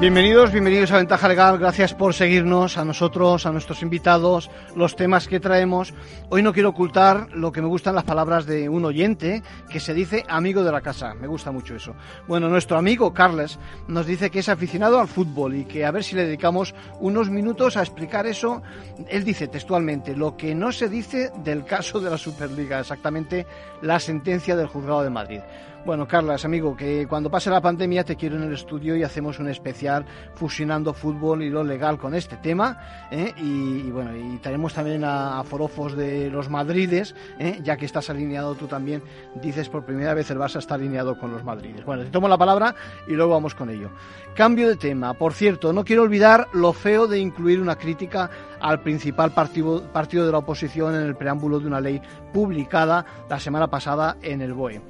Bienvenidos, bienvenidos a Ventaja Legal. Gracias por seguirnos, a nosotros, a nuestros invitados, los temas que traemos. Hoy no quiero ocultar lo que me gustan las palabras de un oyente que se dice amigo de la casa. Me gusta mucho eso. Bueno, nuestro amigo Carles nos dice que es aficionado al fútbol y que a ver si le dedicamos unos minutos a explicar eso. Él dice textualmente lo que no se dice del caso de la Superliga, exactamente la sentencia del juzgado de Madrid. Bueno, Carlas, amigo, que cuando pase la pandemia te quiero en el estudio y hacemos un especial fusionando fútbol y lo legal con este tema. ¿eh? Y, bueno, y tenemos también a, forofos de los Madrides, ¿eh? ya que estás alineado tú también, dices por primera vez el Barça está alineado con los Madrides. Bueno, te tomo la palabra y luego vamos con ello. Cambio de tema. Por cierto, no quiero olvidar lo feo de incluir una crítica al principal partido, partido de la oposición en el preámbulo de una ley publicada la semana pasada en el BOE.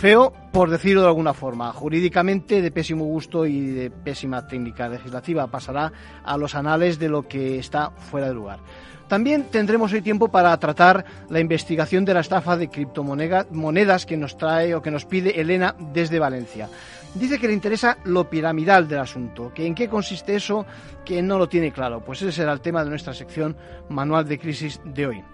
Feo, por decirlo de alguna forma, jurídicamente de pésimo gusto y de pésima técnica legislativa. Pasará a los anales de lo que está fuera de lugar. También tendremos hoy tiempo para tratar la investigación de la estafa de criptomonedas que nos trae o que nos pide Elena desde Valencia. Dice que le interesa lo piramidal del asunto, que en qué consiste eso, que no lo tiene claro. Pues ese será el tema de nuestra sección Manual de Crisis de hoy.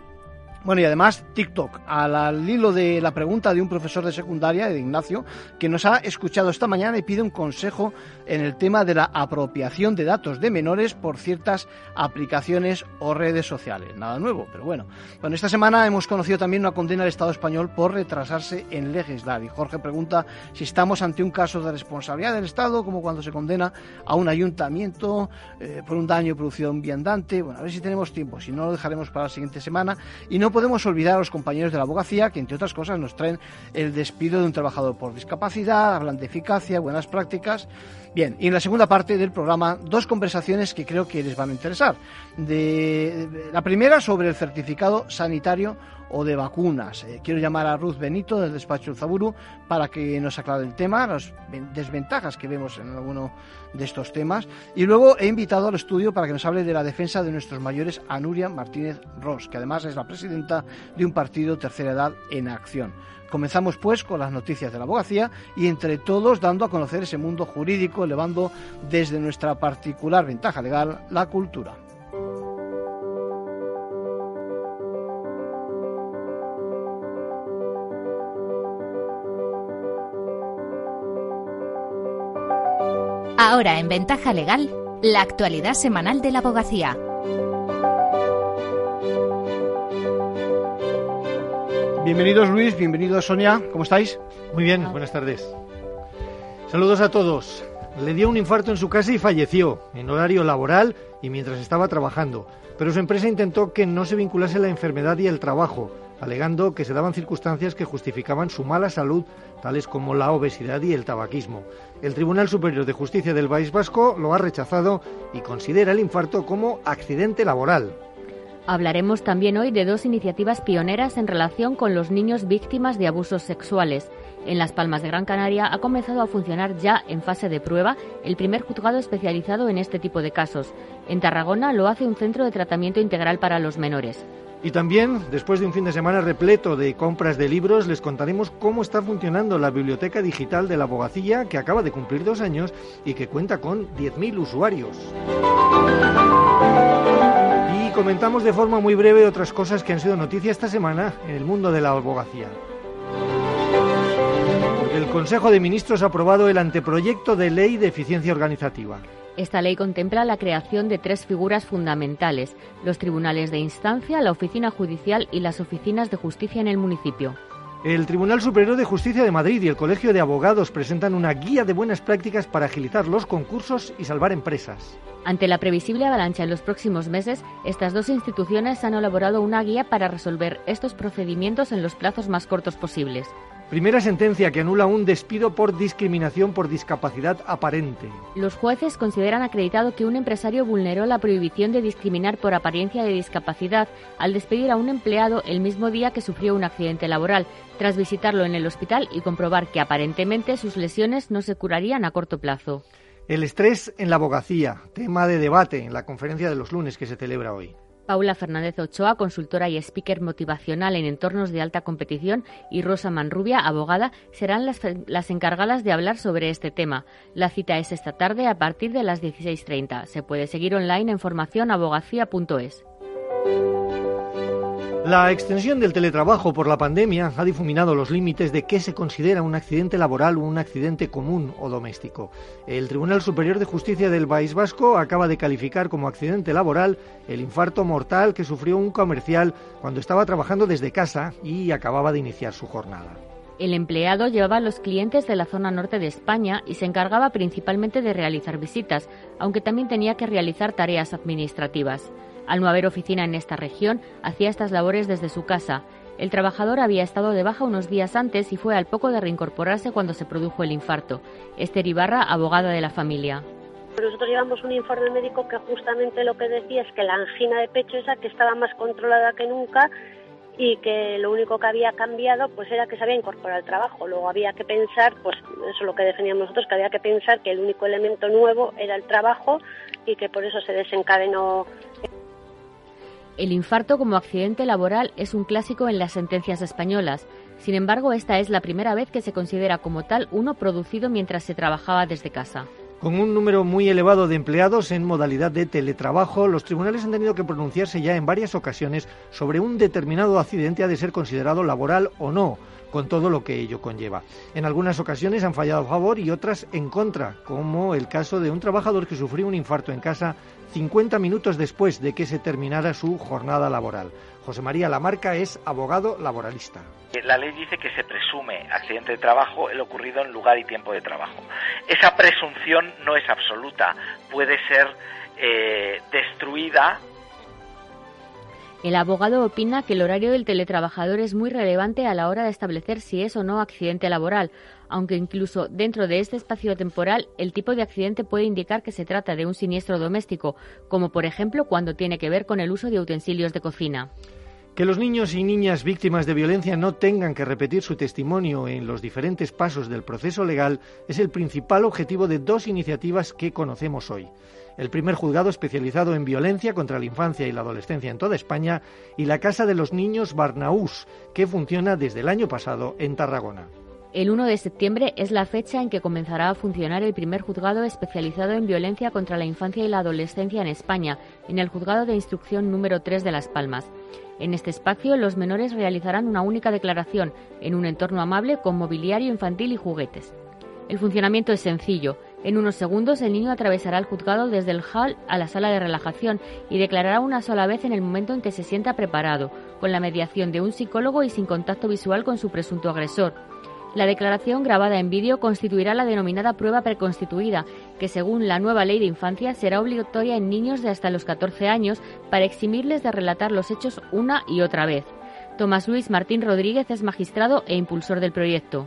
Bueno, y además TikTok, al, hilo de la pregunta de un profesor de secundaria, de Ignacio, que nos ha escuchado esta mañana y pide un consejo en el tema de la apropiación de datos de menores por ciertas aplicaciones o redes sociales. Nada nuevo, pero bueno. Bueno, esta semana hemos conocido también una condena del Estado español por retrasarse en legislar. Y Jorge pregunta si estamos ante un caso de responsabilidad del Estado, como cuando se condena a un ayuntamiento eh, por un daño producido en viandante. Bueno, a ver si tenemos tiempo, si no lo dejaremos para la siguiente semana. Y no podemos olvidar a los compañeros de la abogacía que, entre otras cosas, nos traen el despido de un trabajador por discapacidad, hablan de eficacia, buenas prácticas. Bien, y en la segunda parte del programa, dos conversaciones que creo que les van a interesar. La primera sobre el certificado sanitario o de vacunas. Eh, quiero llamar a Ruth Benito del despacho Zaburu para que nos aclare el tema, las desventajas que vemos en alguno de estos temas. Y luego he invitado al estudio para que nos hable de la defensa de nuestros mayores a Nuria Martínez Ross, que además es la presidenta de un partido Tercera Edad en Acción. Comenzamos pues con las noticias de la abogacía y entre todos dando a conocer ese mundo jurídico, elevando desde nuestra particular ventaja legal la cultura. Ahora en Ventaja Legal, la actualidad semanal de la abogacía. Bienvenidos Luis, bienvenidos Sonia, ¿cómo estáis? Muy bien, buenas tardes. Saludos a todos. Le dio un infarto en su casa y falleció, en horario laboral y mientras estaba trabajando. Pero su empresa intentó que no se vinculase la enfermedad y el trabajo, alegando que se daban circunstancias que justificaban su mala salud, tales como la obesidad y el tabaquismo. El Tribunal Superior de Justicia del País Vasco lo ha rechazado y considera el infarto como accidente laboral. Hablaremos también hoy de dos iniciativas pioneras en relación con los niños víctimas de abusos sexuales. En Las Palmas de Gran Canaria ha comenzado a funcionar ya en fase de prueba el primer juzgado especializado en este tipo de casos. En Tarragona lo hace un centro de tratamiento integral para los menores. Y también, después de un fin de semana repleto de compras de libros, les contaremos cómo está funcionando la biblioteca digital de la abogacía, que acaba de cumplir dos años y que cuenta con 10.000 usuarios. Y comentamos de forma muy breve otras cosas que han sido noticia esta semana en el mundo de la abogacía. el Consejo de Ministros ha aprobado el anteproyecto de ley de eficiencia organizativa. Esta ley contempla la creación de tres figuras fundamentales, los tribunales de instancia, la oficina judicial y las oficinas de justicia en el municipio. El Tribunal Superior de Justicia de Madrid y el Colegio de Abogados presentan una guía de buenas prácticas para agilizar los concursos y salvar empresas. Ante la previsible avalancha en los próximos meses, estas dos instituciones han elaborado una guía para resolver estos procedimientos en los plazos más cortos posibles. Primera sentencia que anula un despido por discriminación por discapacidad aparente. Los jueces consideran acreditado que un empresario vulneró la prohibición de discriminar por apariencia de discapacidad al despedir a un empleado el mismo día que sufrió un accidente laboral, tras visitarlo en el hospital y comprobar que aparentemente sus lesiones no se curarían a corto plazo. El estrés en la abogacía, tema de debate en la conferencia de los lunes que se celebra hoy. Paula Fernández Ochoa, consultora y speaker motivacional en entornos de alta competición, y Rosa Manrubia, abogada, serán las, las, encargadas de hablar sobre este tema. La cita es esta tarde a partir de las 16.30. Se puede seguir online en formacionabogacía.es. La extensión del teletrabajo por la pandemia ha difuminado los límites de qué se considera un accidente laboral o un accidente común o doméstico. El Tribunal Superior de Justicia del País Vasco acaba de calificar como accidente laboral el infarto mortal que sufrió un comercial cuando estaba trabajando desde casa y acababa de iniciar su jornada. El empleado llevaba a los clientes de la zona norte de España y se encargaba principalmente de realizar visitas, aunque también tenía que realizar tareas administrativas. Al no haber oficina en esta región, hacía estas labores desde su casa. El trabajador había estado de baja unos días antes y fue al poco de reincorporarse cuando se produjo el infarto. Esther Ibarra, abogada de la familia. Nosotros llevamos un informe médico que justamente lo que decía es que la angina de pecho esa que estaba más controlada que nunca y que lo único que había cambiado pues era que se había incorporado al trabajo. Luego había que pensar, pues eso es lo que definíamos nosotros, que había que pensar que el único elemento nuevo era el trabajo y que por eso se desencadenó el infarto como accidente laboral es un clásico en las sentencias españolas. Sin embargo, esta es la primera vez que se considera como tal uno producido mientras se trabajaba desde casa. Con un número muy elevado de empleados en modalidad de teletrabajo, los tribunales han tenido que pronunciarse ya en varias ocasiones sobre un determinado accidente ha de ser considerado laboral o no, con todo lo que ello conlleva. En algunas ocasiones han fallado a favor y otras en contra, como el caso de un trabajador que sufrió un infarto en casa 50 minutos después de que se terminara su jornada laboral. José María Lamarca es abogado laboralista. La ley dice que se presume accidente de trabajo el ocurrido en lugar y tiempo de trabajo. Esa presunción no es absoluta, puede ser eh, destruida el abogado opina que el horario del teletrabajador es muy relevante a la hora de establecer si es o no accidente laboral, aunque incluso dentro de este espacio temporal el tipo de accidente puede indicar que se trata de un siniestro doméstico, como por ejemplo cuando tiene que ver con el uso de utensilios de cocina. Que los niños y niñas víctimas de violencia no tengan que repetir su testimonio en los diferentes pasos del proceso legal es el principal objetivo de dos iniciativas que conocemos hoy el primer juzgado especializado en violencia contra la infancia y la adolescencia en toda España, y la Casa de los Niños Barnaús, que funciona desde el año pasado en Tarragona. El 1 de septiembre es la fecha en que comenzará a funcionar el primer juzgado especializado en violencia contra la infancia y la adolescencia en España, en el juzgado de instrucción número 3 de Las Palmas. En este espacio, los menores realizarán una única declaración en un entorno amable con mobiliario infantil y juguetes. El funcionamiento es sencillo. En unos segundos el niño atravesará el juzgado desde el hall a la sala de relajación y declarará una sola vez en el momento en que se sienta preparado, con la mediación de un psicólogo y sin contacto visual con su presunto agresor. La declaración grabada en vídeo constituirá la denominada prueba preconstituida, que según la nueva ley de infancia será obligatoria en niños de hasta los 14 años para eximirles de relatar los hechos una y otra vez. Tomás Luis Martín Rodríguez es magistrado e impulsor del proyecto.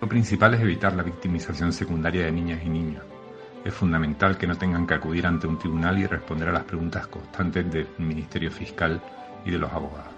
Lo principal es evitar la victimización secundaria de niñas y niños. Es fundamental que no tengan que acudir ante un tribunal y responder a las preguntas constantes del Ministerio Fiscal y de los abogados.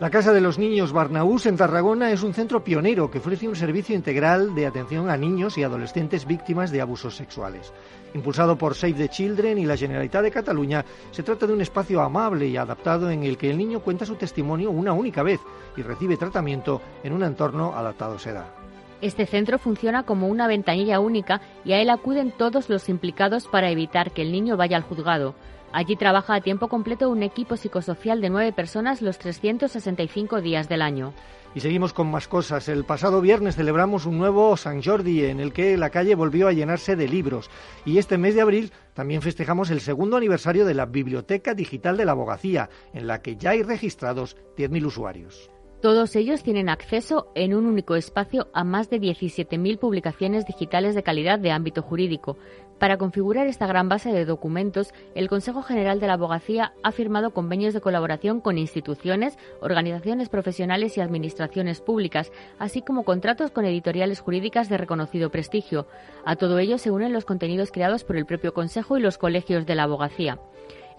La Casa de los Niños Barnaús en Tarragona es un centro pionero que ofrece un servicio integral de atención a niños y adolescentes víctimas de abusos sexuales. Impulsado por Save the Children y la Generalitat de Cataluña, se trata de un espacio amable y adaptado en el que el niño cuenta su testimonio una única vez y recibe tratamiento en un entorno adaptado a su edad. Este centro funciona como una ventanilla única y a él acuden todos los implicados para evitar que el niño vaya al juzgado. Allí trabaja a tiempo completo un equipo psicosocial de nueve personas los 365 días del año. Y seguimos con más cosas. El pasado viernes celebramos un nuevo San Jordi en el que la calle volvió a llenarse de libros. Y este mes de abril también festejamos el segundo aniversario de la Biblioteca Digital de la Abogacía, en la que ya hay registrados 10.000 usuarios. Todos ellos tienen acceso en un único espacio a más de 17.000 publicaciones digitales de calidad de ámbito jurídico. Para configurar esta gran base de documentos, el Consejo General de la Abogacía ha firmado convenios de colaboración con instituciones, organizaciones profesionales y administraciones públicas, así como contratos con editoriales jurídicas de reconocido prestigio. A todo ello se unen los contenidos creados por el propio Consejo y los colegios de la abogacía.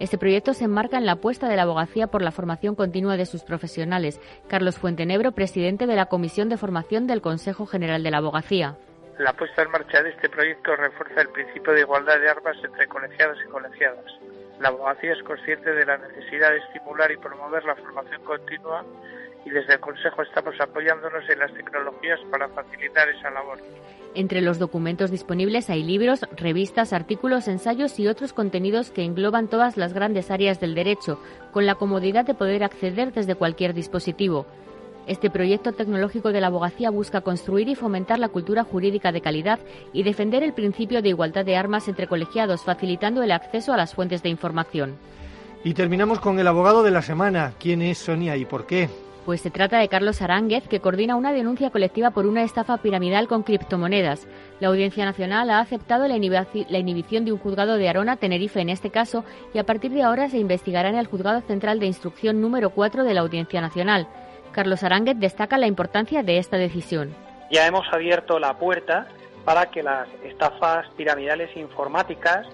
Este proyecto se enmarca en la apuesta de la abogacía por la formación continua de sus profesionales. Carlos Fuentenebro, presidente de la Comisión de Formación del Consejo General de la Abogacía. La puesta en marcha de este proyecto refuerza el principio de igualdad de armas entre colegiados y colegiadas. La abogacía es consciente de la necesidad de estimular y promover la formación continua y desde el Consejo estamos apoyándonos en las tecnologías para facilitar esa labor. Entre los documentos disponibles hay libros, revistas, artículos, ensayos y otros contenidos que engloban todas las grandes áreas del derecho, con la comodidad de poder acceder desde cualquier dispositivo. Este proyecto tecnológico de la abogacía busca construir y fomentar la cultura jurídica de calidad y defender el principio de igualdad de armas entre colegiados, facilitando el acceso a las fuentes de información. Y terminamos con el abogado de la semana. ¿Quién es Sonia y por qué? Pues se trata de Carlos Aránguez, que coordina una denuncia colectiva por una estafa piramidal con criptomonedas. La Audiencia Nacional ha aceptado la inhibición de un juzgado de Arona, Tenerife en este caso, y a partir de ahora se investigará en el Juzgado Central de Instrucción número 4 de la Audiencia Nacional. Carlos Aránguez destaca la importancia de esta decisión. Ya hemos abierto la puerta para que las estafas piramidales informáticas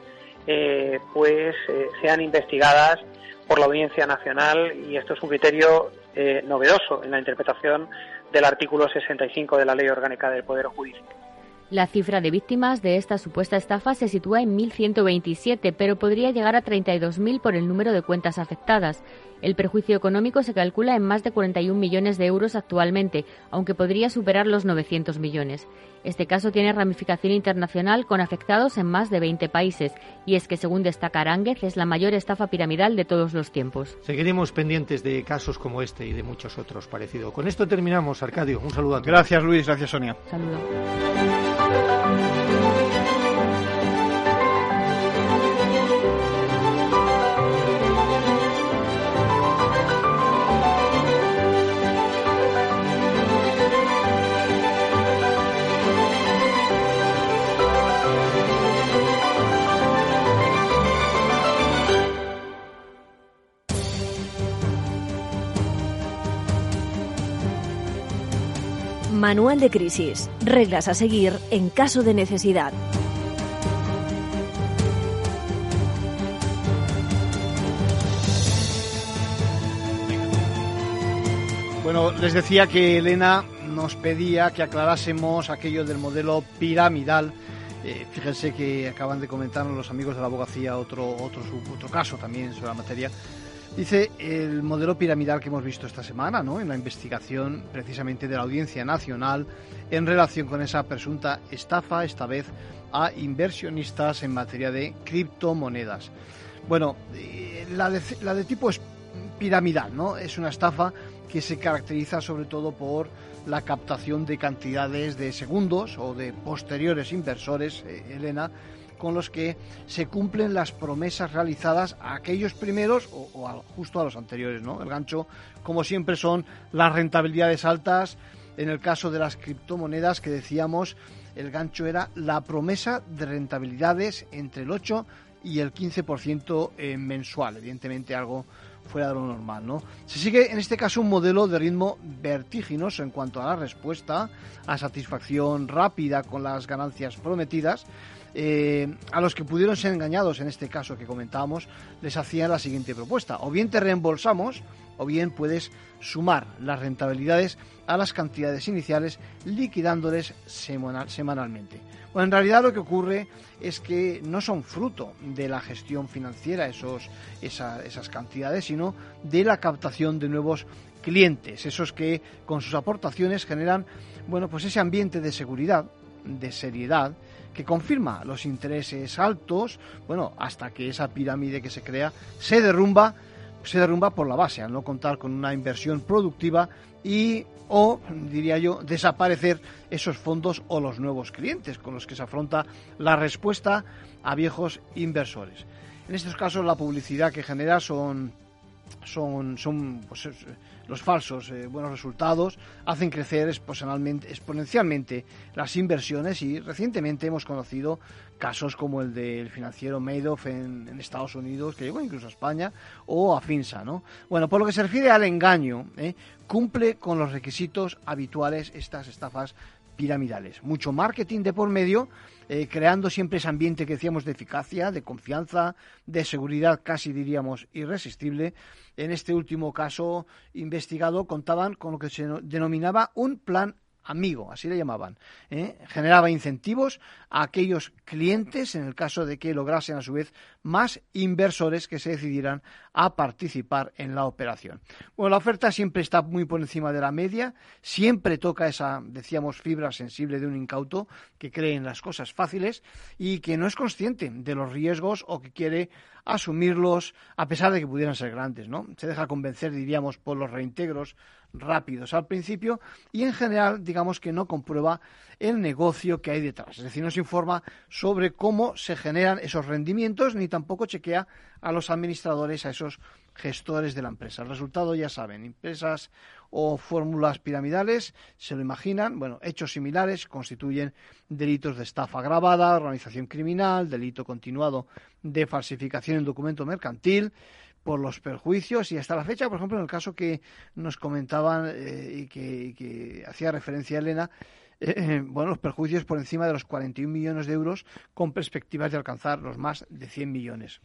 eh, pues eh, sean investigadas por la Audiencia Nacional y esto es un criterio eh, novedoso en la interpretación del artículo 65 de la Ley Orgánica del Poder Judicial. La cifra de víctimas de esta supuesta estafa se sitúa en 1.127, pero podría llegar a 32.000 por el número de cuentas afectadas. El perjuicio económico se calcula en más de 41 millones de euros actualmente, aunque podría superar los 900 millones. Este caso tiene ramificación internacional con afectados en más de 20 países, y es que, según destaca Aránguez, es la mayor estafa piramidal de todos los tiempos. Seguiremos pendientes de casos como este y de muchos otros parecidos. Con esto terminamos, Arcadio. Un saludo a todos. Gracias, Luis. Gracias, Sonia. Saludo. Thank you. Manual de crisis. Reglas a seguir en caso de necesidad. Bueno, les decía que Elena nos pedía que aclarásemos aquello del modelo piramidal. Eh, fíjense que acaban de comentarnos los amigos de la abogacía otro, otro, otro caso también sobre la materia. Dice el modelo piramidal que hemos visto esta semana, ¿no? En la investigación precisamente de la Audiencia Nacional en relación con esa presunta estafa, esta vez a inversionistas en materia de criptomonedas. Bueno, eh, la de, la de tipo es piramidal, ¿no? Es una estafa que se caracteriza sobre todo por la captación de cantidades de segundos o de posteriores inversores, eh, Elena, con los que se cumplen las promesas realizadas a aquellos primeros o, justo a los anteriores. ¿no? El gancho, como siempre, son las rentabilidades altas. En el caso de las criptomonedas que decíamos, el gancho era la promesa de rentabilidades entre el 8 y el 15% eh, mensual, evidentemente algo fuera de lo normal, ¿no? Se sigue en este caso un modelo de ritmo vertiginoso en cuanto a la respuesta, a satisfacción rápida con las ganancias prometidas, eh, a los que pudieron ser engañados en este caso que comentábamos, les hacían la siguiente propuesta. O bien te reembolsamos, o bien puedes sumar las rentabilidades a las cantidades iniciales liquidándoles semanalmente. Bueno, en realidad lo que ocurre es que no son fruto de la gestión financiera esos, esas cantidades, sino de la captación de nuevos clientes, esos que con sus aportaciones generan, bueno, pues ese ambiente de seguridad, de seriedad, que confirma los intereses altos, bueno, hasta que esa pirámide que se crea se derrumba, se derrumba por la base, al no contar con una inversión productiva y o diría yo desaparecer esos fondos o los nuevos clientes con los que se afronta la respuesta a viejos inversores. En estos casos la publicidad que genera son son, son pues, los falsos eh, buenos resultados hacen crecer exponencialmente las inversiones y recientemente hemos conocido casos como el del financiero Madoff en, Estados Unidos, que llegó incluso a España, o a Finsa. ¿no? Bueno, por lo que se refiere al engaño, ¿eh? cumple con los requisitos habituales estas estafas piramidales. Mucho marketing de por medio, eh, creando siempre ese ambiente que decíamos de eficacia, de confianza, de seguridad casi diríamos irresistible. En este último caso investigado contaban con lo que se denominaba un plan amigo, así le llamaban. ¿eh? Generaba incentivos a aquellos clientes en el caso de que lograsen a su vez más inversores que se decidieran a participar en la operación. Bueno, la oferta siempre está muy por encima de la media, siempre toca esa, decíamos, fibra sensible de un incauto que cree en las cosas fáciles y que no es consciente de los riesgos o que quiere asumirlos a pesar de que pudieran ser grandes, ¿no? Se deja convencer, diríamos, por los reintegros rápidos al principio y en general digamos que no comprueba el negocio que hay detrás. Es decir, no se informa sobre cómo se generan esos rendimientos ni tampoco chequea a los administradores, a esos gestores de la empresa. El resultado ya saben, empresas o fórmulas piramidales, se lo imaginan, bueno, hechos similares constituyen delitos de estafa agravada, organización criminal, delito continuado de falsificación en documento mercantil, por los perjuicios y hasta la fecha, por ejemplo, en el caso que nos comentaban eh, y, que, hacía referencia Elena, eh, eh, bueno, los perjuicios por encima de los 41 millones de euros con perspectivas de alcanzar los más de 100 millones.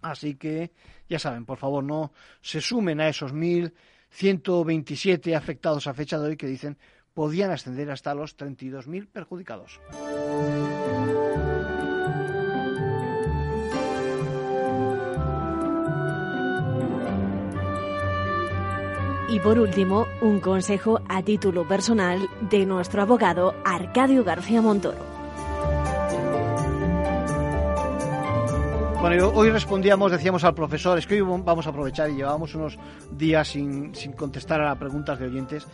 Así que, ya saben, por favor, no se sumen a esos 1.127 afectados a fecha de hoy que dicen podían ascender hasta los 32.000 perjudicados. Y por último, un consejo a título personal de nuestro abogado Arcadio García Montoro. Bueno, hoy respondíamos, decíamos al profesor, es que hoy vamos a aprovechar y llevábamos unos días sin, sin contestar a las preguntas de oyentes.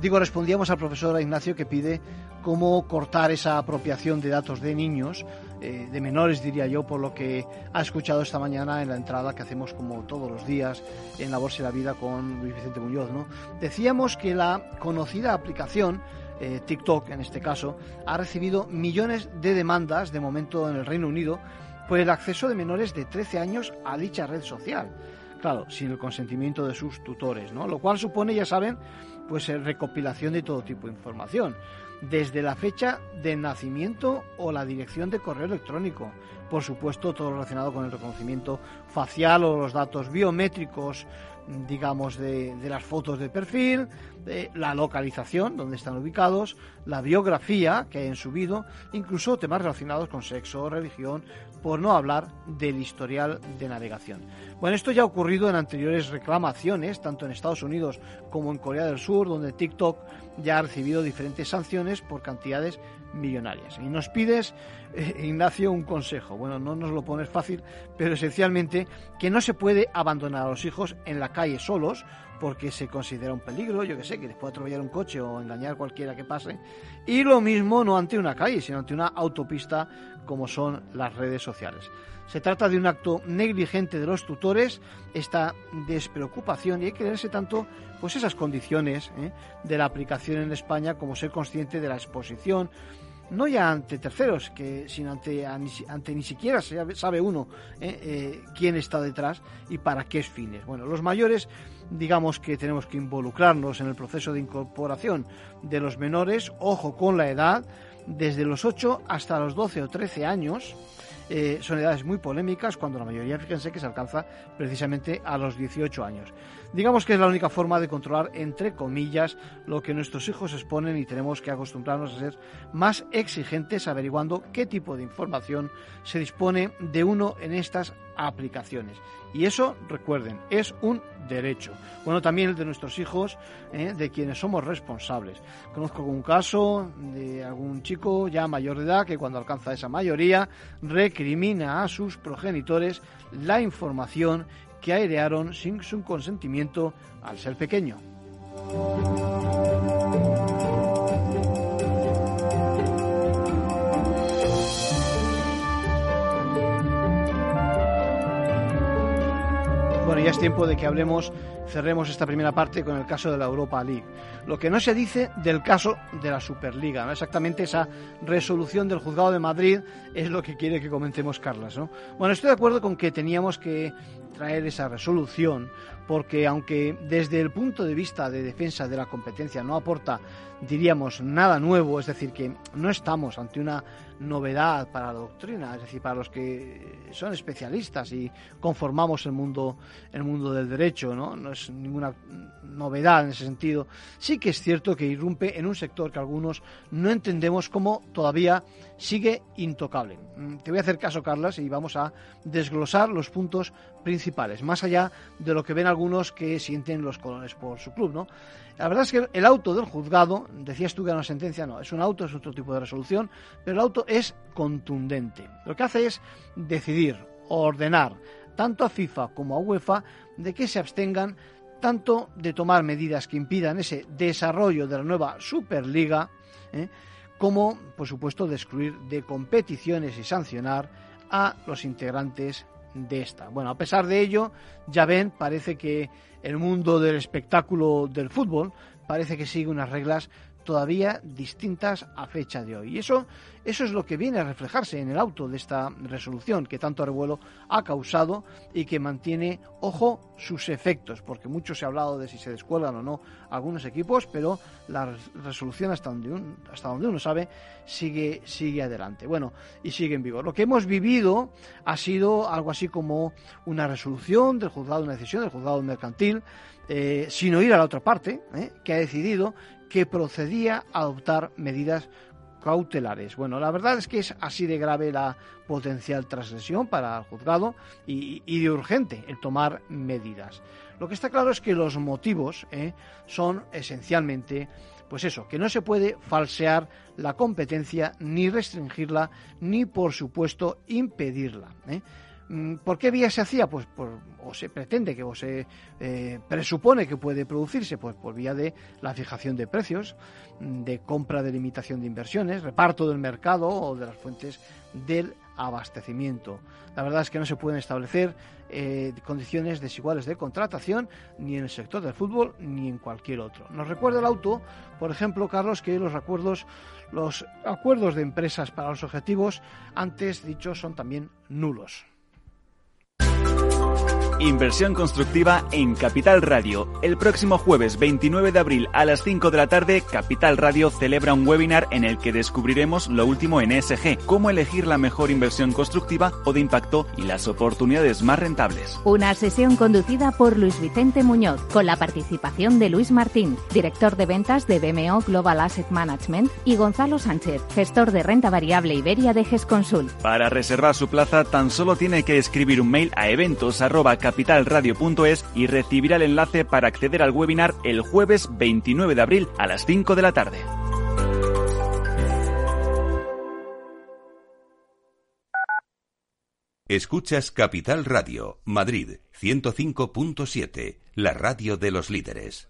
Digo, respondíamos al profesor Ignacio que pide cómo cortar esa apropiación de datos de niños eh, de menores, diría yo, por lo que ha escuchado esta mañana en la entrada que hacemos como todos los días en La Bolsa de la Vida con Luis Vicente Muñoz. ¿no? Decíamos que la conocida aplicación eh, TikTok en este caso, ha recibido millones de demandas de momento en el Reino Unido por el acceso de menores de 13 años a dicha red social. Claro, sin el consentimiento de sus tutores, ¿no? Lo cual supone, ya saben, pues eh, recopilación de todo tipo de información desde la fecha de nacimiento o la dirección de correo electrónico. Por supuesto, todo relacionado con el reconocimiento facial o los datos biométricos, digamos, de, las fotos de perfil, de la localización, donde están ubicados, la biografía que hayan subido, incluso temas relacionados con sexo, religión, por no hablar del historial de navegación. Bueno, esto ya ha ocurrido en anteriores reclamaciones, tanto en Estados Unidos como en Corea del Sur, donde TikTok ya ha recibido diferentes sanciones por cantidades millonarias. Y nos pides, eh, Ignacio, un consejo. Bueno, no nos lo pones fácil, pero esencialmente que no se puede abandonar a los hijos en la calle solos porque se considera un peligro, yo que sé, que les puede atropellar un coche o engañar a cualquiera que pase. Y lo mismo no ante una calle, sino ante una autopista como son las redes sociales. Se trata de un acto negligente de los tutores, esta despreocupación, y hay que leerse tanto pues esas condiciones ¿eh? de la aplicación en España como ser consciente de la exposición, no ya ante terceros, que sino ante, ante ni siquiera sabe uno ¿eh? Eh, quién está detrás y para qué fines. Bueno, los mayores digamos que tenemos que involucrarnos en el proceso de incorporación de los menores, ojo con la edad, desde los 8 hasta los 12 o 13 años, eh, son edades muy polémicas cuando la mayoría, fíjense que se alcanza precisamente a los 18 años. Digamos que es la única forma de controlar, entre comillas, lo que nuestros hijos exponen y tenemos que acostumbrarnos a ser más exigentes averiguando qué tipo de información se dispone de uno en estas aplicaciones. Y eso, recuerden, es un derecho. Bueno, también el de nuestros hijos, ¿eh? de quienes somos responsables. Conozco un caso de algún chico ya mayor de edad que cuando alcanza esa mayoría recrimina a sus progenitores la información que airearon sin su consentimiento al ser pequeño. Ya es tiempo de que hablemos, cerremos esta primera parte con el caso de la Europa League. Lo que no se dice del caso de la Superliga, ¿no? exactamente esa resolución del juzgado de Madrid es lo que quiere que comentemos Carlas. ¿no? Bueno, estoy de acuerdo con que teníamos que traer esa resolución porque aunque desde el punto de vista de defensa de la competencia no aporta, diríamos, nada nuevo, es decir, que no estamos ante una novedad para la doctrina, es decir, para los que son especialistas y conformamos el mundo, el mundo del derecho, ¿no? No es ninguna novedad en ese sentido. Sí que es cierto que irrumpe en un sector que algunos no entendemos cómo todavía sigue intocable. Mm, te voy a hacer caso, Carlas, y vamos a desglosar los puntos principales, más allá de lo que ven algunos que sienten los colones por su club, ¿no? La verdad es que el auto del juzgado, decías tú que era una sentencia, no, es un auto, es otro tipo de resolución, pero el auto es contundente. Lo que hace es decidir, ordenar, tanto a FIFA como a UEFA, de que se abstengan tanto de tomar medidas que impidan ese desarrollo de la nueva Superliga, ¿eh? Como, por supuesto, de excluir de competiciones y sancionar a los integrantes de esta. Bueno, a pesar de ello, ya ven, parece que el mundo del espectáculo del fútbol parece que sigue unas reglas todavía distintas a fecha de hoy. Y eso, eso es lo que viene a reflejarse en el auto de esta resolución que tanto revuelo ha causado y que mantiene, ojo, sus efectos, porque mucho se ha hablado de si se descuelgan o no algunos equipos, pero la resolución hasta donde, hasta donde uno sabe sigue, sigue adelante. Bueno, y sigue en vigor. Lo que hemos vivido ha sido algo así como una resolución del juzgado, una decisión del juzgado mercantil, eh, sin oír a la otra parte, eh, que ha decidido que procedía a adoptar medidas cautelares. Bueno, la verdad es que es así de grave la potencial transgresión para el juzgado y, de urgente el tomar medidas. Lo que está claro es que los motivos eh, son esencialmente, pues eso, que no se puede falsear la competencia ni restringirla ni, por supuesto, impedirla. ¿eh? Mm, ¿Por qué vía se hacía? Pues por, o se pretende que o se eh, presupone que puede producirse pues por vía de la fijación de precios, mm, de compra de limitación de inversiones, reparto del mercado o de las fuentes del abastecimiento. La verdad es que no se pueden establecer eh, condiciones desiguales de contratación ni en el sector del fútbol ni en cualquier otro. Nos recuerda el auto, por ejemplo, Carlos, que los acuerdos, los acuerdos de empresas para los objetivos antes dichos son también nulos. Inversión constructiva en Capital Radio. El próximo jueves 29 de abril a las 5 de la tarde, Capital Radio celebra un webinar en el que descubriremos lo último en ESG, cómo elegir la mejor inversión constructiva o de impacto y las oportunidades más rentables. Una sesión conducida por Luis Vicente Muñoz, con la participación de Luis Martín, director de ventas de BMO Global Asset Management, y Gonzalo Sánchez, gestor de renta variable Iberia de GESConsul. Para reservar su plaza, tan solo tiene que escribir un mail a eventos capitalradio.es y recibirá el enlace para acceder al webinar el jueves 29 de abril a las 5 de la tarde. Escuchas Capital Radio, Madrid 105.7, la radio de los líderes.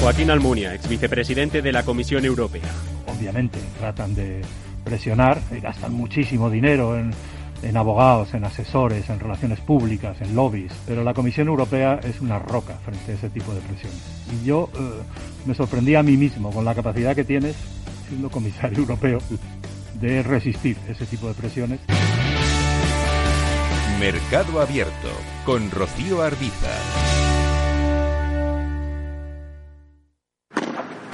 Joaquín Almunia, ex vicepresidente de la Comisión Europea. Obviamente, tratan de presionar y gastan muchísimo dinero en, abogados, en asesores, en relaciones públicas, en lobbies, pero la Comisión Europea es una roca frente a ese tipo de presiones. Y yo eh, me sorprendí a mí mismo con la capacidad que tienes, siendo comisario europeo, de resistir ese tipo de presiones. Mercado Abierto con Rocío Arbiza.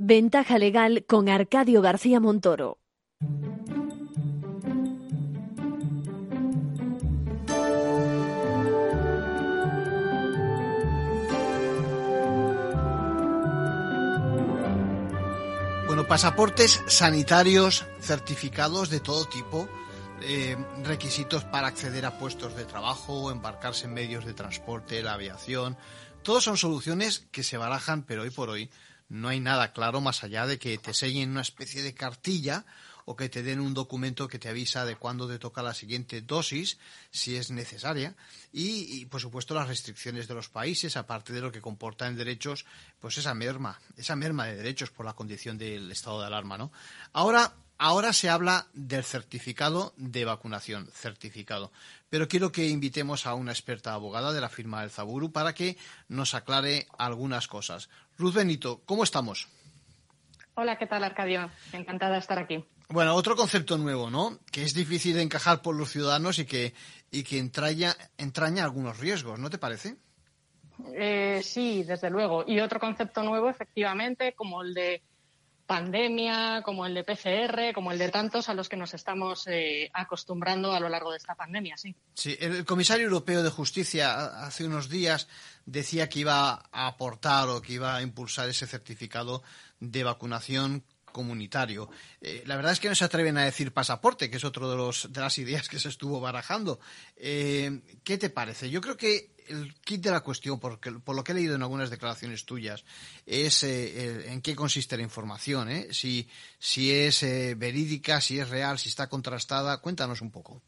Ventaja legal con Arcadio García Montoro. Bueno, pasaportes sanitarios certificados de todo tipo, eh, requisitos para acceder a puestos de trabajo, embarcarse en medios de transporte, la aviación. Todos son soluciones que se barajan, pero hoy por hoy no hay nada claro más allá de que te sellen una especie de cartilla o que te den un documento que te avisa de cuándo te toca la siguiente dosis, si es necesaria, y, por supuesto las restricciones de los países, aparte de lo que comporta en derechos, pues esa merma, esa merma de derechos por la condición del estado de alarma, ¿no? Ahora, ahora se habla del certificado de vacunación, certificado. Pero quiero que invitemos a una experta abogada de la firma del Zaburu para que nos aclare algunas cosas. Ruth Benito, ¿cómo estamos? Hola, ¿qué tal, Arcadio? Encantada de estar aquí. Bueno, otro concepto nuevo, ¿no? Que es difícil de encajar por los ciudadanos y que, y que entraña, entraña algunos riesgos, ¿no te parece? Eh, sí, desde luego. Y otro concepto nuevo, efectivamente, como el de pandemia, como el de PCR, como el de tantos a los que nos estamos eh, acostumbrando a lo largo de esta pandemia, sí. Sí, el comisario europeo de justicia hace unos días decía que iba a aportar o que iba a impulsar ese certificado de vacunación comunitario. Eh, la verdad es que no se atreven a decir pasaporte, que es otro de, los, de las ideas que se estuvo barajando. Eh, ¿Qué te parece? Yo creo que el kit de la cuestión, porque, por lo que he leído en algunas declaraciones tuyas, es eh, en qué consiste la información, si, si es verídica, si es real, si está contrastada. Cuéntanos un poco.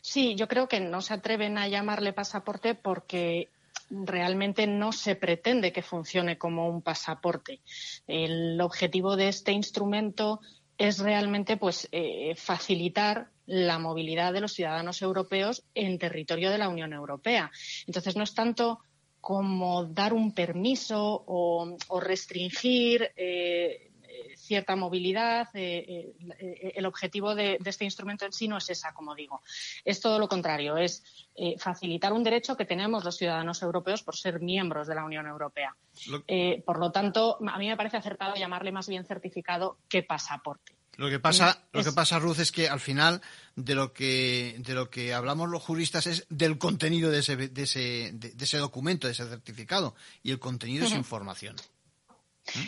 Sí, yo creo que no se atreven a llamarle pasaporte porque realmente no se pretende que funcione como un pasaporte. El objetivo de este instrumento es realmente pues eh, facilitar la movilidad de los ciudadanos europeos en territorio de la Unión Europea. Entonces no es tanto como dar un permiso o, restringir eh, cierta movilidad. Eh, eh, el objetivo de, este instrumento en sí no es esa, como digo. Es todo lo contrario, es eh, facilitar un derecho que tenemos los ciudadanos europeos por ser miembros de la Unión Europea. por lo tanto, a mí me parece acertado llamarle más bien certificado que pasaporte. Lo que pasa, lo que pasa, Ruth, es que al final de lo que de lo que hablamos los juristas es del contenido de ese, de ese, de ese documento, de ese certificado, y el contenido es información.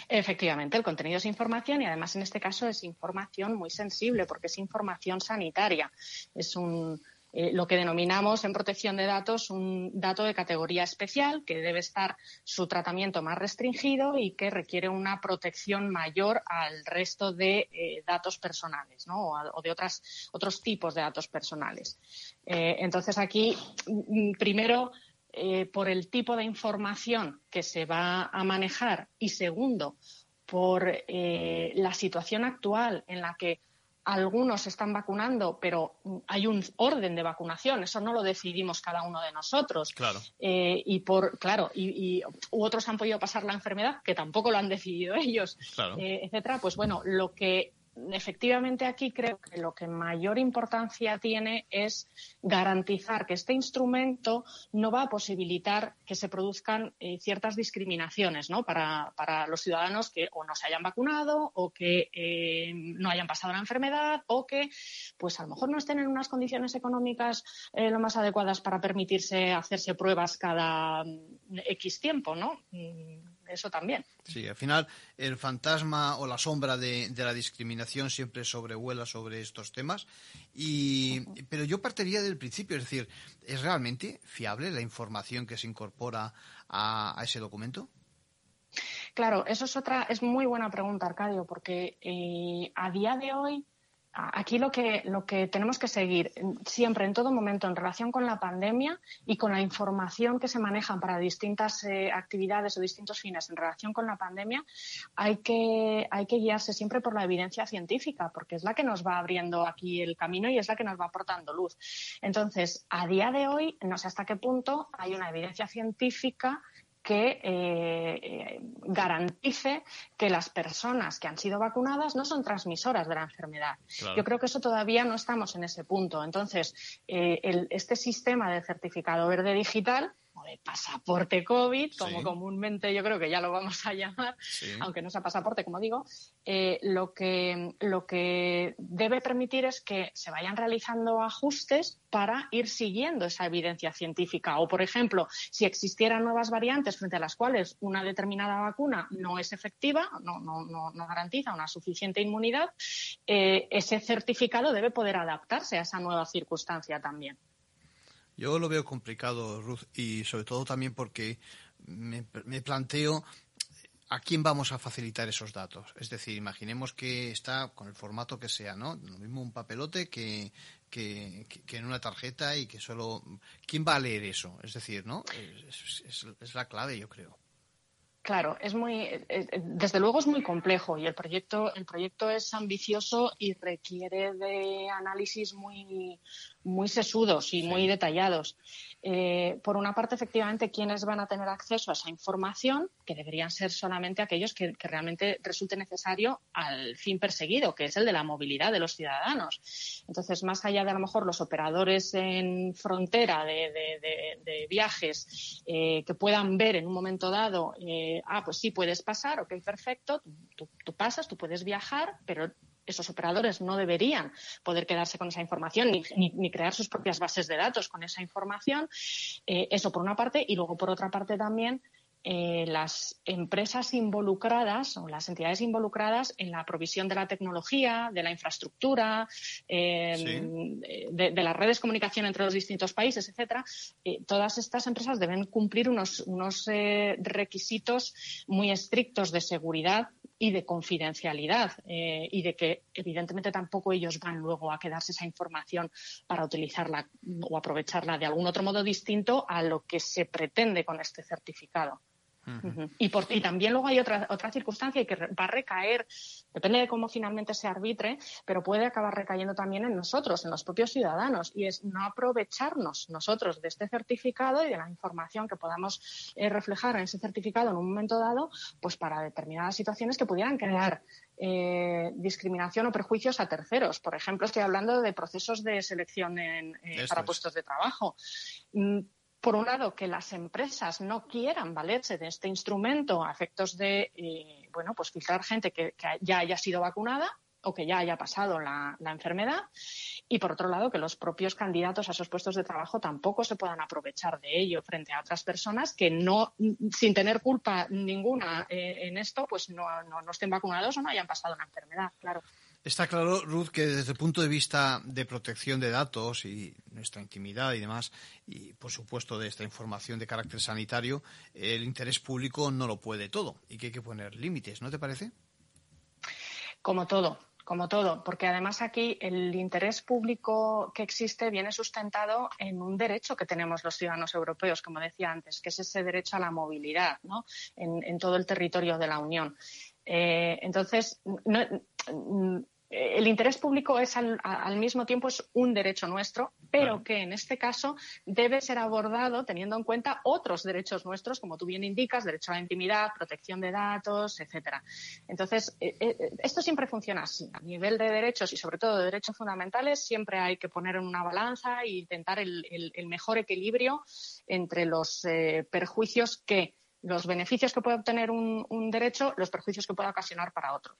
Efectivamente, el contenido es información y además en este caso es información muy sensible porque es información sanitaria. Es un, eh, lo que denominamos en protección de datos un dato de categoría especial que debe estar su tratamiento más restringido y que requiere una protección mayor al resto de eh, datos personales o, de otras, otros tipos de datos personales. Eh, entonces aquí, mm, primero, eh, por el tipo de información que se va a manejar y segundo, por la situación actual en la que algunos se están vacunando, pero hay un orden de vacunación, eso no lo decidimos cada uno de nosotros. Claro. Eh, y por, claro, y, otros han podido pasar la enfermedad, que tampoco lo han decidido ellos, claro. etcétera. Pues bueno, lo que efectivamente aquí creo que lo que mayor importancia tiene es garantizar que este instrumento no va a posibilitar que se produzcan eh, ciertas discriminaciones ¿no? para, los ciudadanos que o no se hayan vacunado o que eh, no hayan pasado la enfermedad o que pues a lo mejor no estén en unas condiciones económicas eh, lo más adecuadas para permitirse hacerse pruebas cada mm, X tiempo, ¿no? Eso también. Sí, al final el fantasma o la sombra de, la discriminación siempre sobrevuela sobre estos temas. Y, pero yo partiría del principio, es decir, ¿es realmente fiable la información que se incorpora a, ese documento? Claro, eso es otra, es muy buena pregunta, Arcadio, porque eh, a día de hoy aquí lo que, lo que tenemos que seguir siempre, en todo momento, en relación con la pandemia y con la información que se manejan para distintas eh, actividades o distintos fines en relación con la pandemia, hay que, hay que guiarse siempre por la evidencia científica, porque es la que nos va abriendo aquí el camino y es la que nos va aportando luz. Entonces, a día de hoy, no sé hasta qué punto hay una evidencia científica que eh, eh, garantice que las personas que han sido vacunadas no son transmisoras de la enfermedad. Yo creo que eso todavía no estamos en ese punto. Entonces, eh, este sistema de certificado verde digital de pasaporte COVID, como comúnmente yo creo que ya lo vamos a llamar, aunque no sea pasaporte, como digo, eh, lo, que, lo que debe permitir es que se vayan realizando ajustes para ir siguiendo esa evidencia científica. O, por ejemplo, si existieran nuevas variantes frente a las cuales una determinada vacuna no es efectiva, no, no, no, garantiza una suficiente inmunidad, eh, ese certificado debe poder adaptarse a esa nueva circunstancia también. Yo lo veo complicado, Ruth, y sobre todo también porque me, planteo ¿A quién vamos a facilitar esos datos? Es decir, imaginemos que está con el formato que sea, ¿no? Lo mismo un papelote que, que, en una tarjeta y que solo... ¿Quién va a leer eso? Es decir, ¿no? es la clave, yo creo. Claro, es muy, eh, eh, desde luego es muy complejo y el proyecto, el proyecto es ambicioso y requiere de análisis muy, muy sesudos y muy detallados. Eh, por una parte, efectivamente, ¿quiénes van a tener acceso a esa información? Que deberían ser solamente aquellos que, realmente resulte necesario al fin perseguido, que es el de la movilidad de los ciudadanos. Entonces, más allá de a lo mejor los operadores en frontera de, viajes que puedan ver en un momento dado ah, pues sí, puedes pasar, ok, perfecto, tú, pasas, tú puedes viajar, pero esos operadores no deberían poder quedarse con esa información ni, crear sus propias bases de datos con esa información. Eh, eso por una parte. Y luego, por otra parte, también eh, las empresas involucradas o las entidades involucradas en la provisión de la tecnología, de la infraestructura, em, de, las redes de comunicación entre los distintos países, etcétera, eh, todas estas empresas deben cumplir unos, unos eh, requisitos muy estrictos de seguridad y de confidencialidad y de que evidentemente tampoco ellos van luego a quedarse esa información para utilizarla o aprovecharla de algún otro modo distinto a lo que se pretende con este certificado y, por, y también luego hay otra, otra circunstancia que va a recaer, depende de cómo finalmente se arbitre, pero puede acabar recayendo también en nosotros, en los propios ciudadanos, y es no aprovecharnos nosotros de este certificado y de la información que podamos eh, reflejar en ese certificado en un momento dado, pues para determinadas situaciones que pudieran crear eh, discriminación o prejuicios a terceros. Por ejemplo, estoy hablando de procesos de selección en, eh, para puestos de trabajo. Por un lado, que las empresas no quieran valerse de este instrumento a efectos de, eh, bueno, pues filtrar gente que, ya haya sido vacunada o que ya haya pasado la, enfermedad. Y por otro lado, que los propios candidatos a esos puestos de trabajo tampoco se puedan aprovechar de ello frente a otras personas que no, sin tener culpa ninguna eh, en esto, pues no, no estén vacunados o no hayan pasado la enfermedad, claro. Está claro, Ruth, que desde el punto de vista de protección de datos y nuestra intimidad y demás, y por supuesto de esta información de carácter sanitario, el interés público no lo puede todo y que hay que poner límites, ¿no te parece? Como todo, como todo, porque además aquí el interés público que existe viene sustentado en un derecho que tenemos los ciudadanos europeos, como decía antes, que es ese derecho a la movilidad ¿no? en, todo el territorio de la Unión. Eh, entonces, no, el interés público es al, mismo tiempo es un derecho nuestro, pero que en este caso debe ser abordado teniendo en cuenta otros derechos nuestros, como tú bien indicas, derecho a la intimidad, protección de datos, etcétera. Entonces, eh, eh, esto siempre funciona así. A nivel de derechos y sobre todo de derechos fundamentales, siempre hay que poner en una balanza e intentar el, mejor equilibrio entre los eh, perjuicios que los beneficios que puede obtener un, un derecho, los perjuicios que puede ocasionar para otro.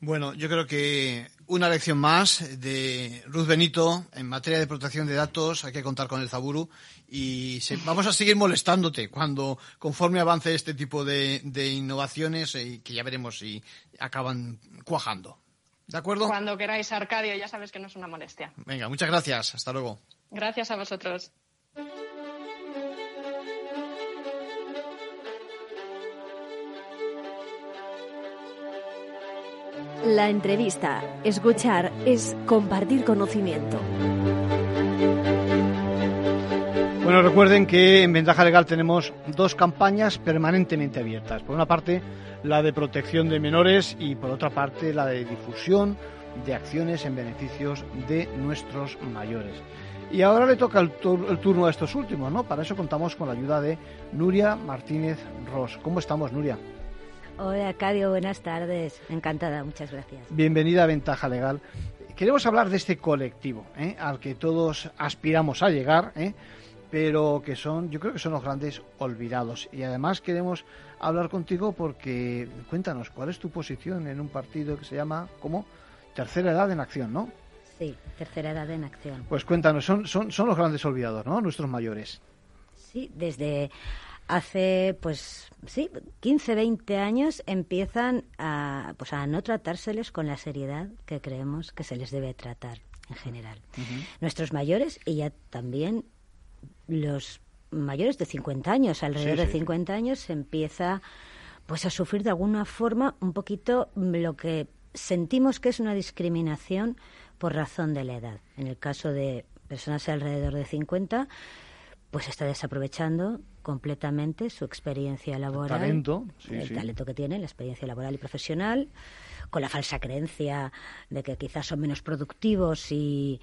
Bueno, yo creo que una lección más de Ruth Benito en materia de protección de datos. Hay que contar con el Zaburu y vamos a seguir molestándote cuando, conforme avance este tipo de, innovaciones, y eh, que ya veremos si acaban cuajando. ¿De acuerdo? Cuando queráis, Arcadio, ya sabes que no es una molestia. Venga, muchas gracias. Hasta luego. Gracias a vosotros. La entrevista, escuchar, es compartir conocimiento. Bueno, recuerden que en Ventaja Legal tenemos dos campañas permanentemente abiertas. Por una parte, la de protección de menores y por otra parte, la de difusión de acciones en beneficios de nuestros mayores. Y ahora le toca el, turno a estos últimos, ¿no? Para eso contamos con la ayuda de Nuria Martínez Ross. ¿Cómo estamos, Nuria? Hola, Cadio, buenas tardes. Encantada, muchas gracias. Bienvenida a Ventaja Legal. Queremos hablar de este colectivo ¿eh? al que todos aspiramos a llegar, ¿eh? pero que son, yo creo que son los grandes olvidados. Y además queremos hablar contigo porque, cuéntanos, ¿cuál es tu posición en un partido que se llama, como Tercera Edad en Acción, ¿no? Sí, Tercera Edad en Acción. Pues cuéntanos, son, son, son los grandes olvidados, ¿no? Nuestros mayores. Sí, desde hace, pues, sí, 15, 20 años empiezan a, pues, a no tratárseles con la seriedad que creemos que se les debe tratar en general. Nuestros mayores y ya también los mayores de 50 años, alrededor de 50 años, se empieza pues a sufrir de alguna forma un poquito lo que sentimos que es una discriminación por razón de la edad. En el caso de personas alrededor de 50, pues está desaprovechando completamente su experiencia laboral, el talento, el talento que tiene, la experiencia laboral y profesional, con la falsa creencia de que quizás son menos productivos y,